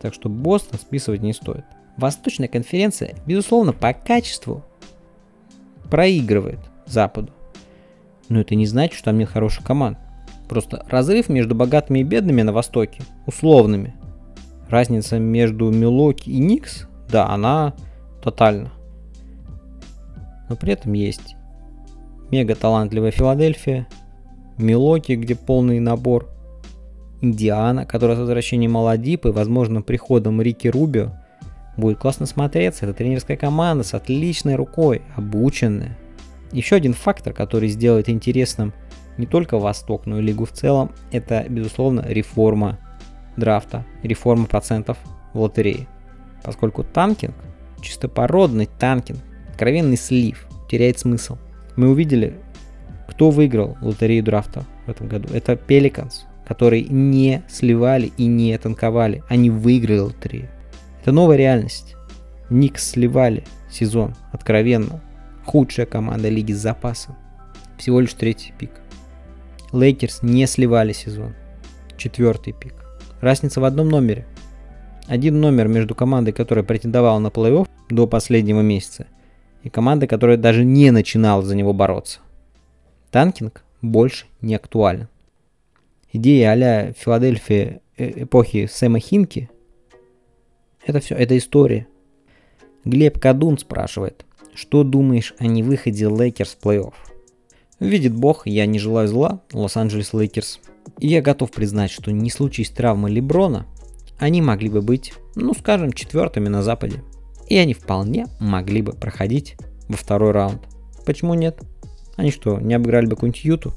S1: Так что Бостон списывать не стоит. Восточная конференция, безусловно, по качеству проигрывает Западу. Но это не значит, что там нет хороших команд. Просто разрыв между богатыми и бедными на Востоке, условными. Разница между Милоки и Никс, да, она тотальна. Но при этом есть мега талантливая Филадельфия, Милоки, где полный набор, Индиана, которая с возвращением Маладипа и, возможно, приходом Рики Рубио будет классно смотреться. Это тренерская команда с отличной рукой, обученная. Еще один фактор, который сделает интересным не только Восток, но и Лигу в целом, это, безусловно, реформа драфта, реформа процентов в лотерее. Поскольку танкинг, чистопородный танкинг, откровенный слив, теряет смысл. Мы увидели, кто выиграл лотерею драфта в этом году. Это Pelicans, которые не сливали и не танковали. Они выиграли лотерею. Это новая реальность. Никс сливали сезон, откровенно. Худшая команда лиги с запасом. Всего лишь третий пик. Лейкерс не сливали сезон. Четвертый пик. Разница в одном номере. Один номер между командой, которая претендовала на плей-офф до последнего месяца, и команда, которая даже не начинала за него бороться. Танкинг больше не актуален. Идея а-ля Филадельфия э, эпохи Сэма Хинки. Это все, это история. Глеб Кадун спрашивает, что думаешь о невыходе Лейкерс в плей-офф? Видит бог, я не желаю зла Лос-Анджелес Лейкерс. И я готов признать, что не случись травмы Леброна, они могли бы быть, ну скажем, четвертыми на Западе. И они вполне могли бы проходить во второй раунд. Почему нет? Они что, не обыграли бы какую-нибудь Юту?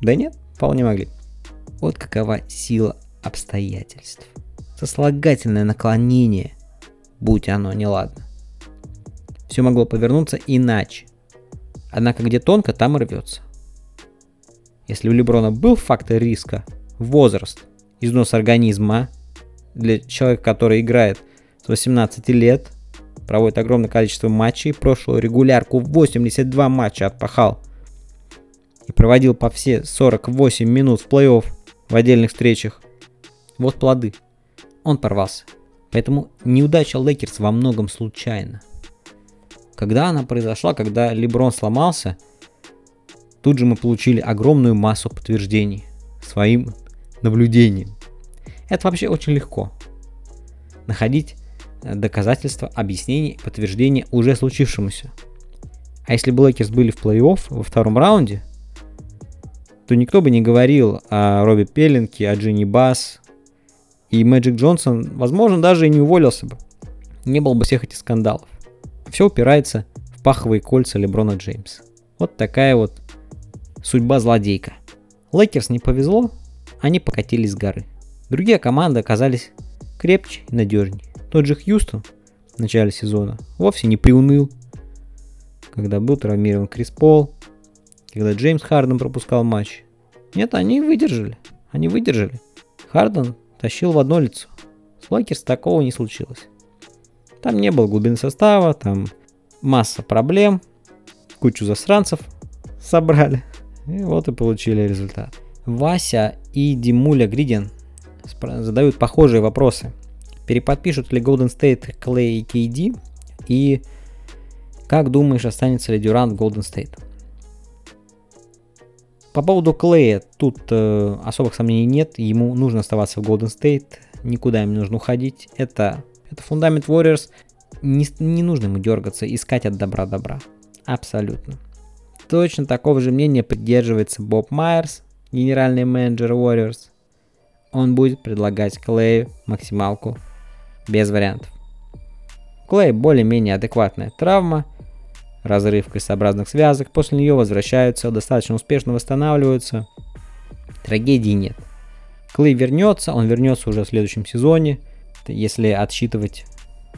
S1: Да нет, вполне могли. Вот какова сила обстоятельств. Сослагательное наклонение, будь оно неладно. Все могло повернуться иначе. Однако где тонко, там и рвется. Если у Леброна был фактор риска, возраст, износ организма, для человека, который играет с 18 лет, проводит огромное количество матчей, прошлую регулярку 82 матча отпахал и проводил по все 48 минут в плей-офф в отдельных встречах. Вот плоды. Он порвался. Поэтому неудача Лейкерс во многом случайна. Когда она произошла, когда Леброн сломался, тут же мы получили огромную массу подтверждений своим наблюдениям. Это вообще очень легко. Находить доказательства, объяснения, подтверждения уже случившемуся. А если бы Лейкерс были в плей-офф во втором раунде, то никто бы не говорил о Робе Пелинке, о Джини Басс. И Мэджик Джонсон, возможно, даже и не уволился бы. Не было бы всех этих скандалов. Все упирается в паховые кольца Леброна Джеймса. Вот такая вот судьба злодейка. Лейкерс не повезло, они покатились с горы. Другие команды оказались крепче и надежнее. Тот же Хьюстон в начале сезона вовсе не приуныл, когда был травмирован Крис Пол, когда Джеймс Харден пропускал матч. Нет, они выдержали. Они выдержали. Харден тащил в одно лицо. С Лейкерс такого не случилось. Там не было глубины состава, там масса проблем, кучу засранцев собрали. И вот и получили результат. Вася и Димуля Гридин задают похожие вопросы. Переподпишут ли Golden State Clay и KD? И как думаешь, останется ли Дюрант в Golden State? По поводу Клея тут э, особых сомнений нет. Ему нужно оставаться в Golden State. Никуда им не нужно уходить. Это, это фундамент Warriors. Не, не нужно ему дергаться, искать от добра добра. Абсолютно. Точно такого же мнения придерживается Боб Майерс, генеральный менеджер Warriors он будет предлагать Клею максималку без вариантов. Клей более-менее адекватная травма, разрыв крестообразных связок, после нее возвращаются, достаточно успешно восстанавливаются, трагедии нет. Клей вернется, он вернется уже в следующем сезоне, если отсчитывать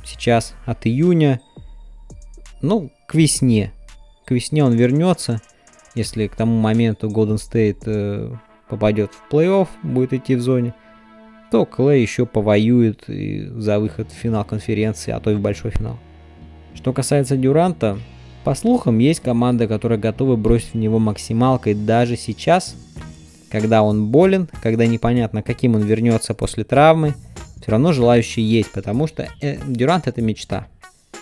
S1: сейчас от июня, ну, к весне. К весне он вернется, если к тому моменту Golden State э, попадет в плей-офф, будет идти в зоне, то Клей еще повоюет за выход в финал конференции, а то и в большой финал. Что касается Дюранта, по слухам, есть команда, которая готова бросить в него максималкой даже сейчас, когда он болен, когда непонятно, каким он вернется после травмы, все равно желающие есть, потому что э, Дюрант это мечта.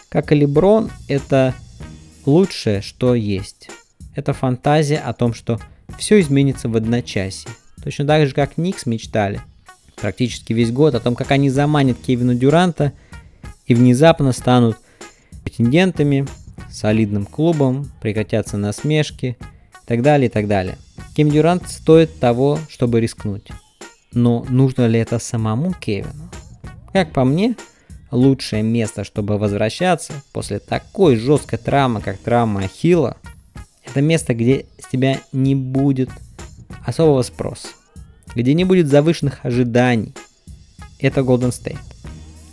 S1: Как и Леброн, это лучшее, что есть. Это фантазия о том, что все изменится в одночасье. Точно так же, как Никс мечтали практически весь год о том, как они заманят Кевина Дюранта и внезапно станут претендентами, солидным клубом, прекратятся насмешки и так далее, и так далее. Кем Дюрант стоит того, чтобы рискнуть. Но нужно ли это самому Кевину? Как по мне, лучшее место, чтобы возвращаться после такой жесткой травмы, как травма Ахилла, это место, где с тебя не будет особого спроса, где не будет завышенных ожиданий. Это Golden State.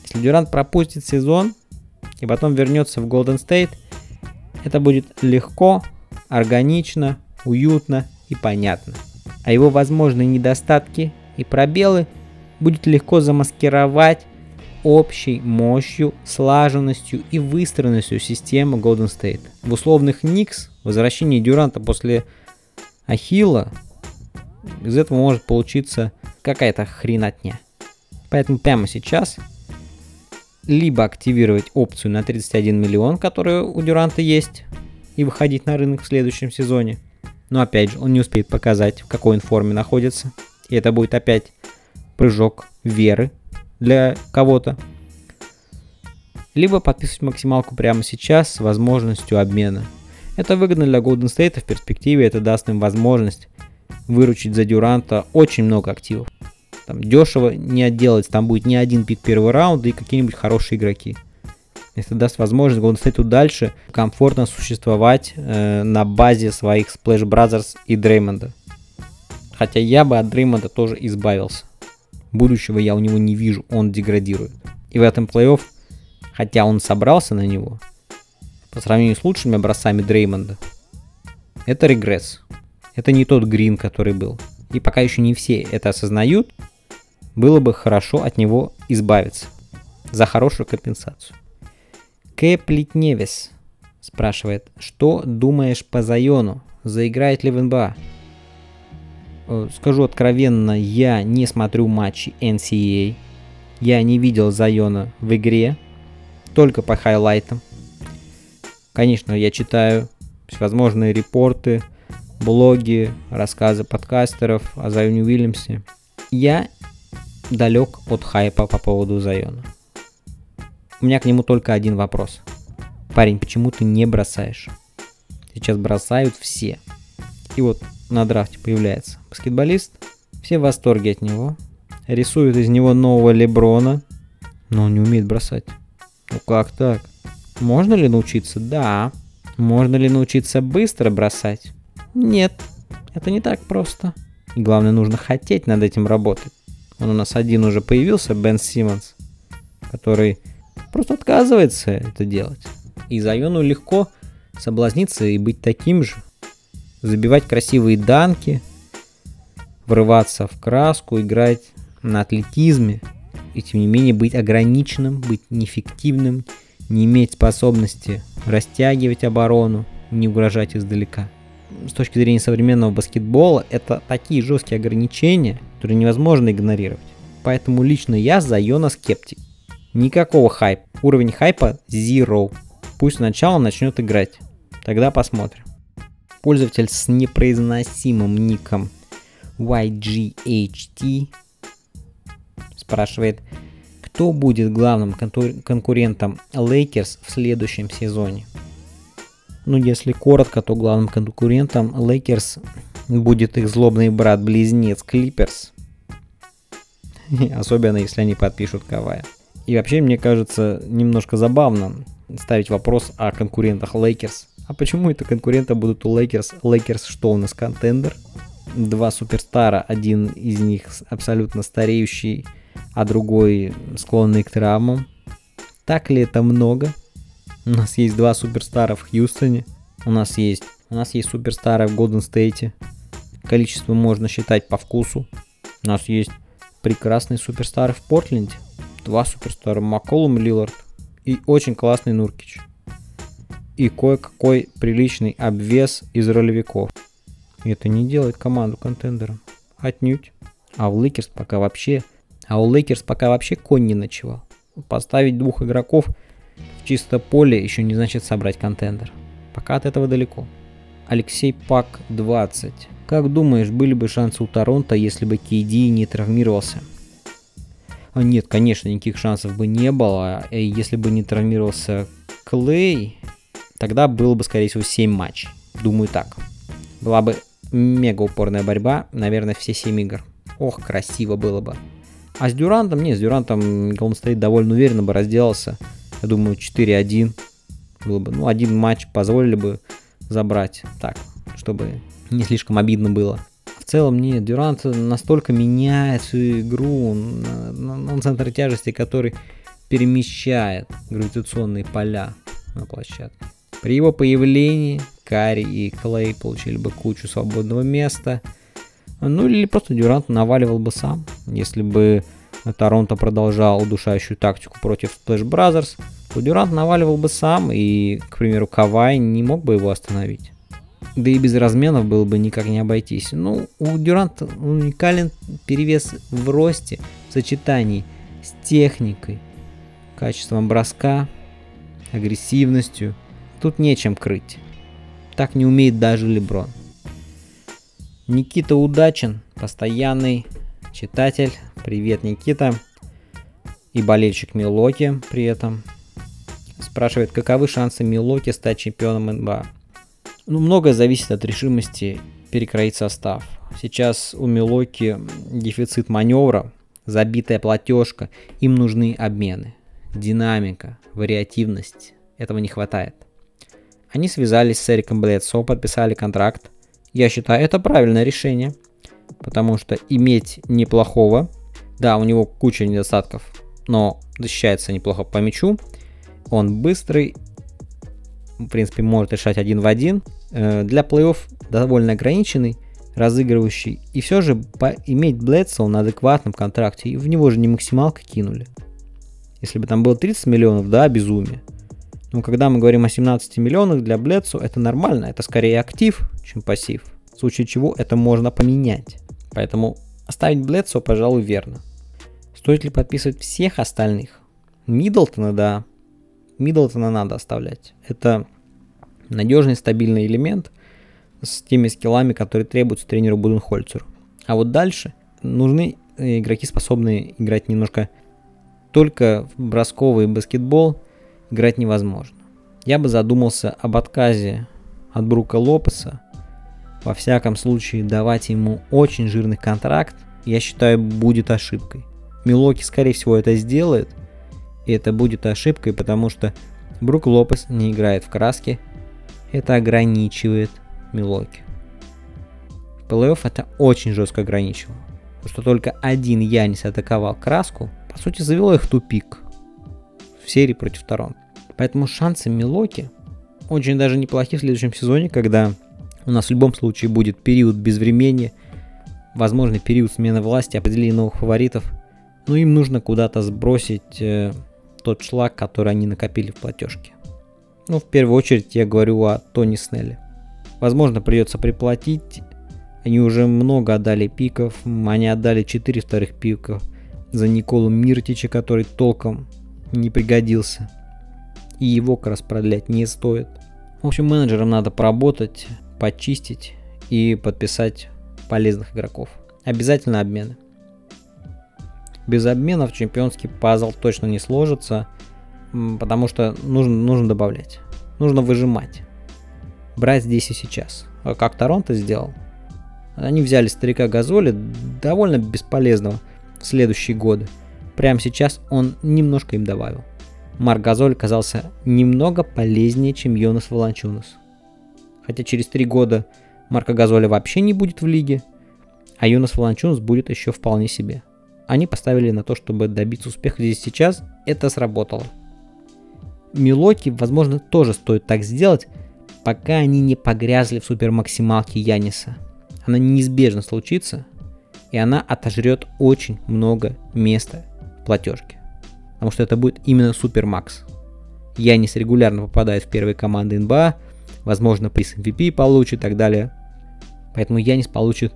S1: Если Дюрант пропустит сезон и потом вернется в Golden State, это будет легко, органично, уютно и понятно. А его возможные недостатки и пробелы будет легко замаскировать общей мощью, слаженностью и выстроенностью системы Golden State. В условных Никс возвращение Дюранта после Ахилла из этого может получиться какая-то хренотня. Поэтому прямо сейчас либо активировать опцию на 31 миллион, которая у Дюранта есть, и выходить на рынок в следующем сезоне. Но опять же, он не успеет показать, в какой он форме находится. И это будет опять прыжок веры для кого-то, либо подписывать максималку прямо сейчас с возможностью обмена. Это выгодно для Golden State, в перспективе это даст им возможность выручить за Дюранта очень много активов. Там дешево не отделать, там будет не один пик первого раунда и какие-нибудь хорошие игроки. Это даст возможность Golden State дальше комфортно существовать э, на базе своих Splash Brothers и Дреймонда. Хотя я бы от Дреймонда тоже избавился. Будущего я у него не вижу, он деградирует. И в этом плей-офф, хотя он собрался на него, по сравнению с лучшими образцами Дреймонда, это регресс. Это не тот Грин, который был. И пока еще не все это осознают, было бы хорошо от него избавиться за хорошую компенсацию. Кэплит Невис спрашивает, что думаешь по Зайону? Заиграет ли в НБА? Э, скажу откровенно, я не смотрю матчи NCAA. Я не видел Зайона в игре, только по хайлайтам. Конечно, я читаю всевозможные репорты, блоги, рассказы подкастеров о Зайоне Уильямсе. Я далек от хайпа по поводу Зайона. У меня к нему только один вопрос. Парень, почему ты не бросаешь? Сейчас бросают все. И вот на драфте появляется баскетболист, все в восторге от него, рисуют из него нового Леброна, но он не умеет бросать. Ну как так? Можно ли научиться? Да. Можно ли научиться быстро бросать? Нет. Это не так просто. И главное, нужно хотеть над этим работать. Он у нас один уже появился, Бен Симмонс, который просто отказывается это делать. И Зайону легко соблазниться и быть таким же. Забивать красивые данки, врываться в краску, играть на атлетизме. И тем не менее быть ограниченным, быть неэффективным, не иметь способности растягивать оборону, не угрожать издалека. С точки зрения современного баскетбола, это такие жесткие ограничения, которые невозможно игнорировать. Поэтому лично я за Йона скептик. Никакого хайпа. Уровень хайпа zero. Пусть сначала начнет играть. Тогда посмотрим. Пользователь с непроизносимым ником YGHT спрашивает, кто будет главным конкурентом Lakers в следующем сезоне? Ну, если коротко, то главным конкурентом Lakers будет их злобный брат-близнец Clippers. Особенно, если они подпишут Кавая. И вообще, мне кажется, немножко забавно ставить вопрос о конкурентах Лейкерс. А почему это конкуренты будут у Лейкерс? Лейкерс что у нас контендер? Два суперстара, один из них абсолютно стареющий, а другой склонный к травмам. Так ли это много? У нас есть два суперстара в Хьюстоне. У нас есть, у нас есть суперстары в Голден Стейте. Количество можно считать по вкусу. У нас есть прекрасные суперстары в Портленде два суперстара, Макколлум, Лиллард и очень классный Нуркич. И кое-какой приличный обвес из ролевиков. И это не делает команду контендером. Отнюдь. А у Лейкерс пока вообще... А у Лейкерс пока вообще конь не ночевал. Поставить двух игроков в чисто поле еще не значит собрать контендер. Пока от этого далеко. Алексей Пак 20. Как думаешь, были бы шансы у Торонто, если бы Кейди не травмировался? А, нет, конечно, никаких шансов бы не было. И если бы не травмировался Клей, тогда было бы, скорее всего, 7 матчей. Думаю так. Была бы мега упорная борьба, наверное, все 7 игр. Ох, красиво было бы. А с Дюрантом, не, с Дюрантом Golden State довольно уверенно бы разделался. Я думаю, 4-1 было бы. Ну, один матч позволили бы забрать. Так, чтобы не слишком обидно было в целом нет, Дюрант настолько меняет свою игру, он, он центр тяжести, который перемещает гравитационные поля на площадке. При его появлении Карри и Клей получили бы кучу свободного места. Ну или просто Дюрант наваливал бы сам, если бы Торонто продолжал удушающую тактику против Splash Brothers, то Дюрант наваливал бы сам, и, к примеру, Кавай не мог бы его остановить. Да и без разменов было бы никак не обойтись. Ну, у Дюранта уникален перевес в росте, в сочетании с техникой, качеством броска, агрессивностью. Тут нечем крыть. Так не умеет даже Леброн. Никита удачен, постоянный читатель. Привет, Никита. И болельщик Милоки при этом. Спрашивает, каковы шансы Милоки стать чемпионом НБА? Ну, многое зависит от решимости перекроить состав. Сейчас у Милоки дефицит маневра, забитая платежка, им нужны обмены. Динамика, вариативность, этого не хватает. Они связались с Эриком Блэдсо, подписали контракт. Я считаю, это правильное решение, потому что иметь неплохого, да, у него куча недостатков, но защищается неплохо по мячу, он быстрый, в принципе, может решать один в один. Э, для плей-офф довольно ограниченный, разыгрывающий. И все же иметь Блэдсоу на адекватном контракте, и в него же не максималка кинули. Если бы там было 30 миллионов, да, безумие. Но когда мы говорим о 17 миллионах для Блэдсу, это нормально. Это скорее актив, чем пассив. В случае чего это можно поменять. Поэтому оставить Блэдсу, пожалуй, верно. Стоит ли подписывать всех остальных? Миддлтона, да. Миддлтона надо оставлять. Это надежный, стабильный элемент с теми скиллами, которые требуются тренеру Буденхольцеру. А вот дальше нужны игроки, способные играть немножко только в бросковый баскетбол играть невозможно. Я бы задумался об отказе от Брука Лопеса. Во всяком случае, давать ему очень жирный контракт, я считаю, будет ошибкой. Милоки, скорее всего, это сделает, и это будет ошибкой, потому что Брук Лопес не играет в краске. Это ограничивает Милоки. В плей-офф это очень жестко ограничивало. Потому что только один Янис атаковал краску – по сути, завело их в тупик в серии против Торонто. Поэтому шансы Милоки очень даже неплохие в следующем сезоне, когда у нас в любом случае будет период безвремени, возможный период смены власти, определения новых фаворитов. Но им нужно куда-то сбросить э, тот шлак, который они накопили в платежке. Ну, в первую очередь я говорю о Тони Снелле. Возможно, придется приплатить. Они уже много отдали пиков. Они отдали 4 вторых пиков за Николу Миртича, который толком не пригодился. И его как раз продлять не стоит. В общем, менеджерам надо поработать, почистить и подписать полезных игроков. Обязательно обмены. Без обменов чемпионский пазл точно не сложится, потому что нужно, нужно добавлять. Нужно выжимать. Брать здесь и сейчас. А как Торонто сделал? Они взяли старика Газоли, довольно бесполезного, в следующие годы. Прямо сейчас он немножко им добавил. Марк Газоль казался немного полезнее, чем Йонас Волончунас. Хотя через три года Марка Газоля вообще не будет в лиге, а Йонас Волончунас будет еще вполне себе. Они поставили на то, чтобы добиться успеха здесь сейчас, это сработало. Милоки, возможно, тоже стоит так сделать, пока они не погрязли в супермаксималке Яниса. Она неизбежно случится, и она отожрет очень много места в платежке. Потому что это будет именно Супермакс. Янис регулярно попадает в первые команды НБА, возможно, приз MVP получит и так далее. Поэтому Янис получит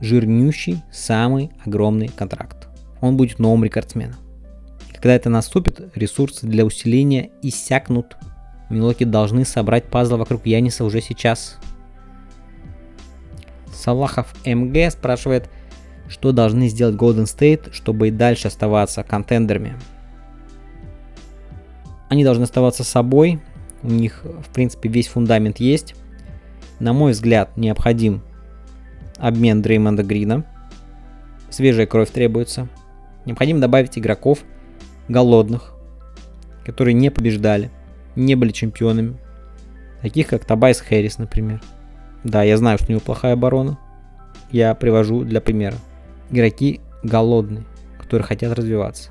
S1: жирнющий, самый огромный контракт. Он будет новым рекордсменом. Когда это наступит, ресурсы для усиления иссякнут. Милоки должны собрать пазл вокруг Яниса уже сейчас. Салахов МГ спрашивает, что должны сделать Golden State, чтобы и дальше оставаться контендерами. Они должны оставаться собой, у них, в принципе, весь фундамент есть. На мой взгляд, необходим обмен Дреймонда Грина. Свежая кровь требуется. Необходимо добавить игроков голодных, которые не побеждали, не были чемпионами. Таких как Табайс Хэрис, например. Да, я знаю, что у него плохая оборона. Я привожу для примера игроки голодные, которые хотят развиваться.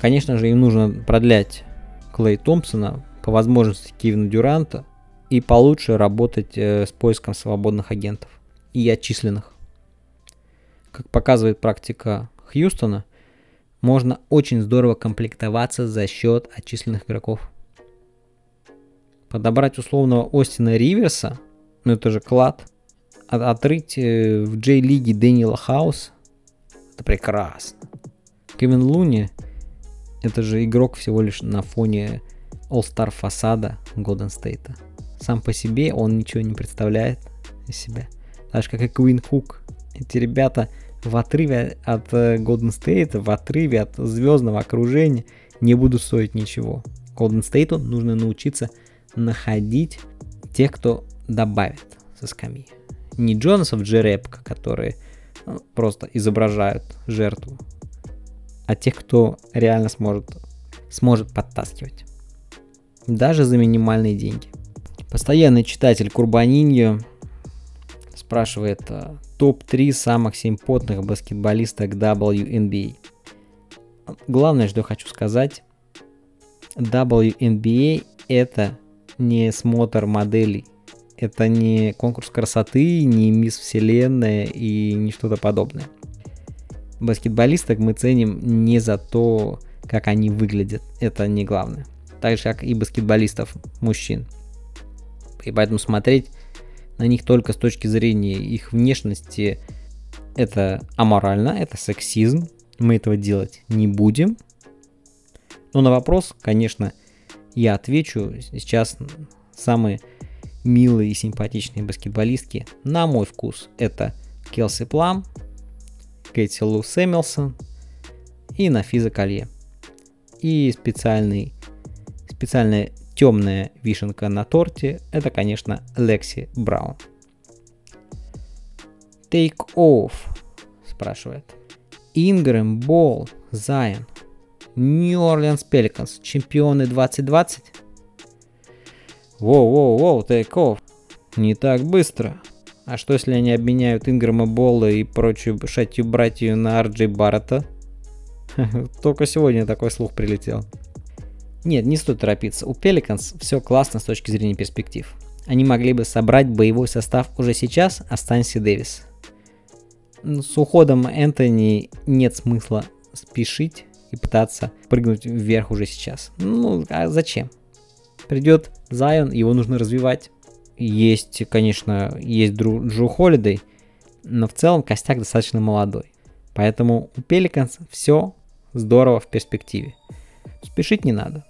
S1: Конечно же, им нужно продлять Клей Томпсона, по возможности Кевина Дюранта, и получше работать э, с поиском свободных агентов и отчисленных. Как показывает практика Хьюстона, можно очень здорово комплектоваться за счет отчисленных игроков. Подобрать условного Остина Риверса, ну это же клад, отрыть э, в Джей-лиге Дэниела Хауса, это прекрасно. Кевин Луни это же игрок всего лишь на фоне All-Star фасада Golden State. Сам по себе он ничего не представляет из себя. Так же как и Куин Кук. Эти ребята в отрыве от Golden State, в отрыве от звездного окружения не будут стоить ничего. Golden State нужно научиться находить тех, кто добавит со скамьи. Не Джонасов Джерепка, которые ну, просто изображают жертву, а тех, кто реально сможет, сможет подтаскивать. Даже за минимальные деньги. Постоянный читатель Курбаниньо спрашивает э, топ-3 самых симпотных баскетболисток WNBA. Главное, что хочу сказать, WNBA это не смотр моделей. Это не конкурс красоты, не мисс Вселенная и не что-то подобное. Баскетболисток мы ценим не за то, как они выглядят. Это не главное. Так же, как и баскетболистов мужчин. И поэтому смотреть на них только с точки зрения их внешности это аморально, это сексизм. Мы этого делать не будем. Но на вопрос, конечно, я отвечу сейчас самые милые и симпатичные баскетболистки, на мой вкус, это Келси Плам, Кэти Лу Сэмилсон и Нафиза Колье. И специальный, специальная темная вишенка на торте – это, конечно, Лекси Браун. Take off, спрашивает. Ингрэм, Болл, Зайон, Нью Орлеанс Пеликанс, чемпионы 2020? Воу-воу-воу, take off. Не так быстро. А что если они обменяют Ингрэма Болла и прочую шатью братью на Арджей Баррета? Только сегодня такой слух прилетел. Нет, не стоит торопиться. У Пеликанс все классно с точки зрения перспектив. Они могли бы собрать боевой состав уже сейчас, останься Дэвис. С уходом Энтони нет смысла спешить и пытаться прыгнуть вверх уже сейчас. Ну, а зачем? Придет Зайон, его нужно развивать. Есть, конечно, есть Дру, Джо Холидей, но в целом костяк достаточно молодой. Поэтому у Пеликанс все здорово в перспективе. Спешить не надо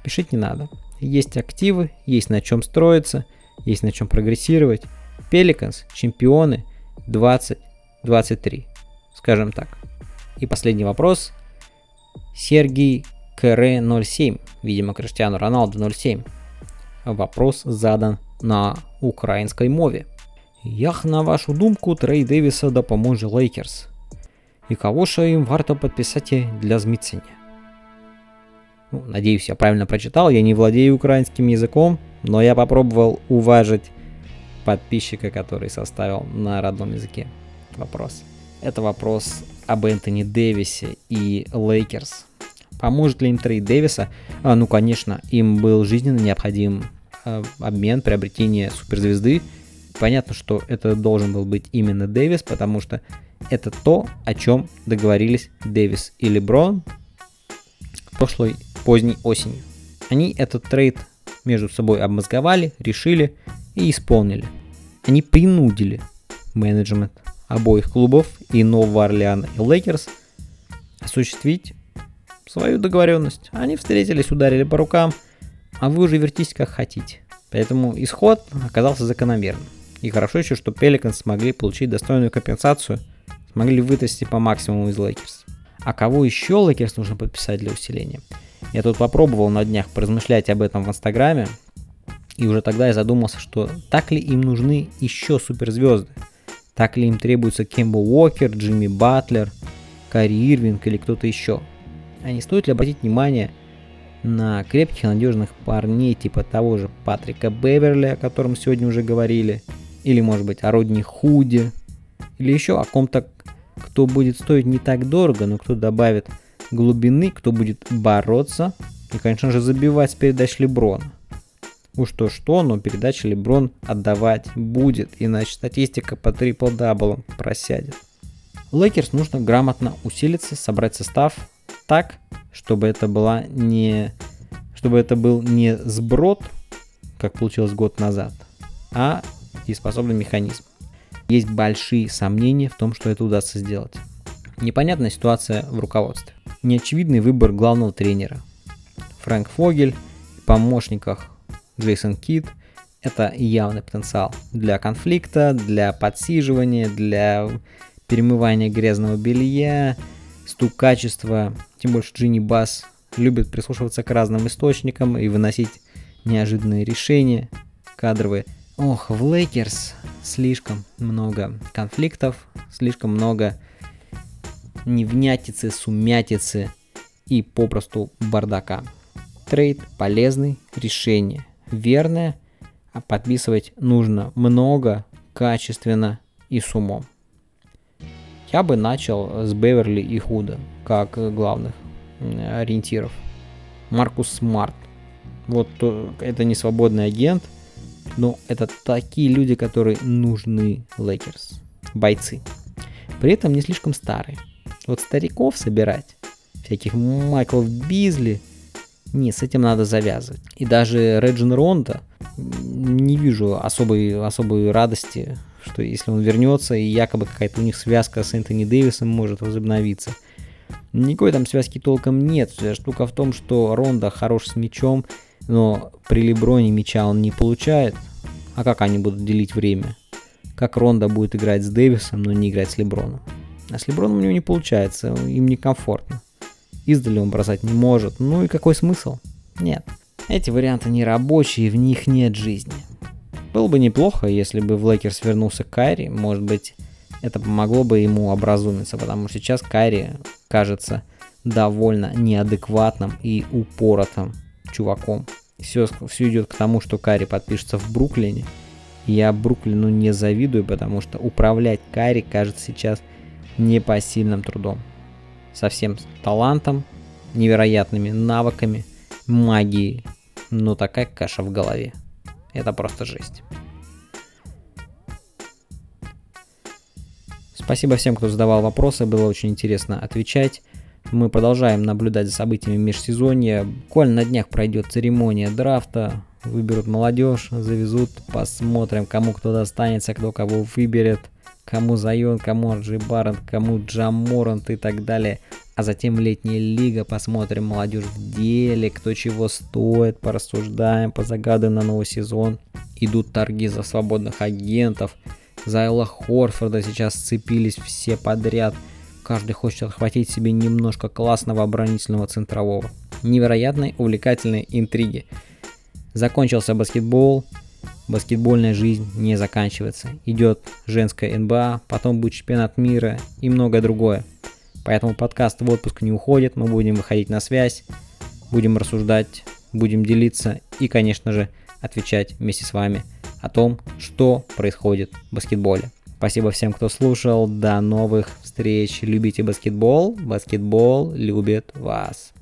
S1: Спешить не надо. Есть активы, есть на чем строиться, есть на чем прогрессировать. Пеликанс чемпионы 2023, скажем так. И последний вопрос. Сергей КР 07, видимо, Криштиану Роналду 07. Вопрос задан на украинской мове. Як на вашу думку, Трей Девіса допоможе Лейкерс? І кого ж їм варто підписати для зміцнення? Ну, надеюсь, я правильно прочитал. Я не владею украинским языком, но я попробовал уважить подписчика, который составил на родном языке вопрос. Это вопрос об Энтони Дэвисе и Лейкерс. Поможет ли им трейд Дэвиса? А, ну, конечно, им был жизненно необходим э, обмен, приобретение суперзвезды. Понятно, что это должен был быть именно Дэвис, потому что это то, о чем договорились Дэвис и Леброн прошлой поздней осенью. Они этот трейд между собой обмозговали, решили и исполнили. Они принудили менеджмент обоих клубов и Нового Орлеана и Лейкерс осуществить свою договоренность. Они встретились, ударили по рукам, а вы уже вертитесь как хотите. Поэтому исход оказался закономерным. И хорошо еще, что Пеликанс смогли получить достойную компенсацию, смогли вытащить по максимуму из Лейкерс. А кого еще Лейкерс нужно подписать для усиления? Я тут попробовал на днях поразмышлять об этом в Инстаграме, и уже тогда я задумался, что так ли им нужны еще суперзвезды? Так ли им требуется Кембо Уокер, Джимми Батлер, Кари Ирвинг или кто-то еще? А не стоит ли обратить внимание на крепких и надежных парней типа того же Патрика Беверли, о котором сегодня уже говорили, или может быть о Родни Худе, или еще о ком-то, кто будет стоить не так дорого, но кто добавит глубины, кто будет бороться и, конечно же, забивать с передач Леброна. Уж что-что, но передачи Леброн отдавать будет, иначе статистика по трипл-даблам просядет. Лейкерс нужно грамотно усилиться, собрать состав так, чтобы это была не чтобы это был не сброд, как получилось год назад, а дееспособный механизм. Есть большие сомнения в том, что это удастся сделать. Непонятная ситуация в руководстве неочевидный выбор главного тренера. Фрэнк Фогель, в помощниках Джейсон Кидд – это явный потенциал для конфликта, для подсиживания, для перемывания грязного белья, стукачества. Тем более Джини Басс любит прислушиваться к разным источникам и выносить неожиданные решения кадровые. Ох, в Лейкерс слишком много конфликтов, слишком много невнятицы, сумятицы и попросту бардака. Трейд полезный, решение верное, а подписывать нужно много, качественно и с умом. Я бы начал с Беверли и Худа, как главных ориентиров. Маркус Смарт. Вот это не свободный агент, но это такие люди, которые нужны Лейкерс. Бойцы. При этом не слишком старые. Вот стариков собирать, всяких Майклов Бизли, не, с этим надо завязывать. И даже Раджон Рондо не вижу особой, особой радости, что если он вернется и якобы какая-то у них связка с Энтони Дэвисом может возобновиться. Никакой там связки толком нет. Штука в том, что Рондо хорош с мячом, но при Леброне мяча он не получает. А как они будут делить время? Как Ронда будет играть с Дэвисом, но не играть с Леброном? А с Леброном у него не получается, им некомфортно. Издали он бросать не может. Ну и какой смысл? Нет. Эти варианты не рабочие, в них нет жизни. Было бы неплохо, если бы в Лейкерс вернулся Кайри. Может быть, это помогло бы ему образумиться, потому что сейчас Кайри кажется довольно неадекватным и упоротым чуваком. Все, все идет к тому, что Карри подпишется в Бруклине. Я Бруклину не завидую, потому что управлять Карри кажется сейчас непосильным трудом. Со всем талантом, невероятными навыками, магией. Но такая каша в голове. Это просто жесть. Спасибо всем, кто задавал вопросы, было очень интересно отвечать. Мы продолжаем наблюдать за событиями межсезонья. Буквально на днях пройдет церемония драфта. Выберут молодежь, завезут, посмотрим, кому кто достанется, кто кого выберет, кому Зайон, кому Арджи Барретт, кому Джаморант и так далее. А затем летняя лига, посмотрим молодежь в деле, кто чего стоит, порассуждаем, позагадаем на новый сезон. Идут торги за свободных агентов. За Элла Хорфорда сейчас сцепились все подряд – Каждый хочет отхватить себе немножко классного оборонительного центрового. Невероятные увлекательные интриги. Закончился баскетбол, баскетбольная жизнь не заканчивается. Идет женская НБА, потом будет чемпионат мира и многое другое. Поэтому подкаст в отпуск не уходит, мы будем выходить на связь, будем рассуждать, будем делиться и, конечно же, отвечать вместе с вами о том, что происходит в баскетболе. Спасибо всем, кто слушал. До новых встреч. Любите баскетбол. Баскетбол любит вас.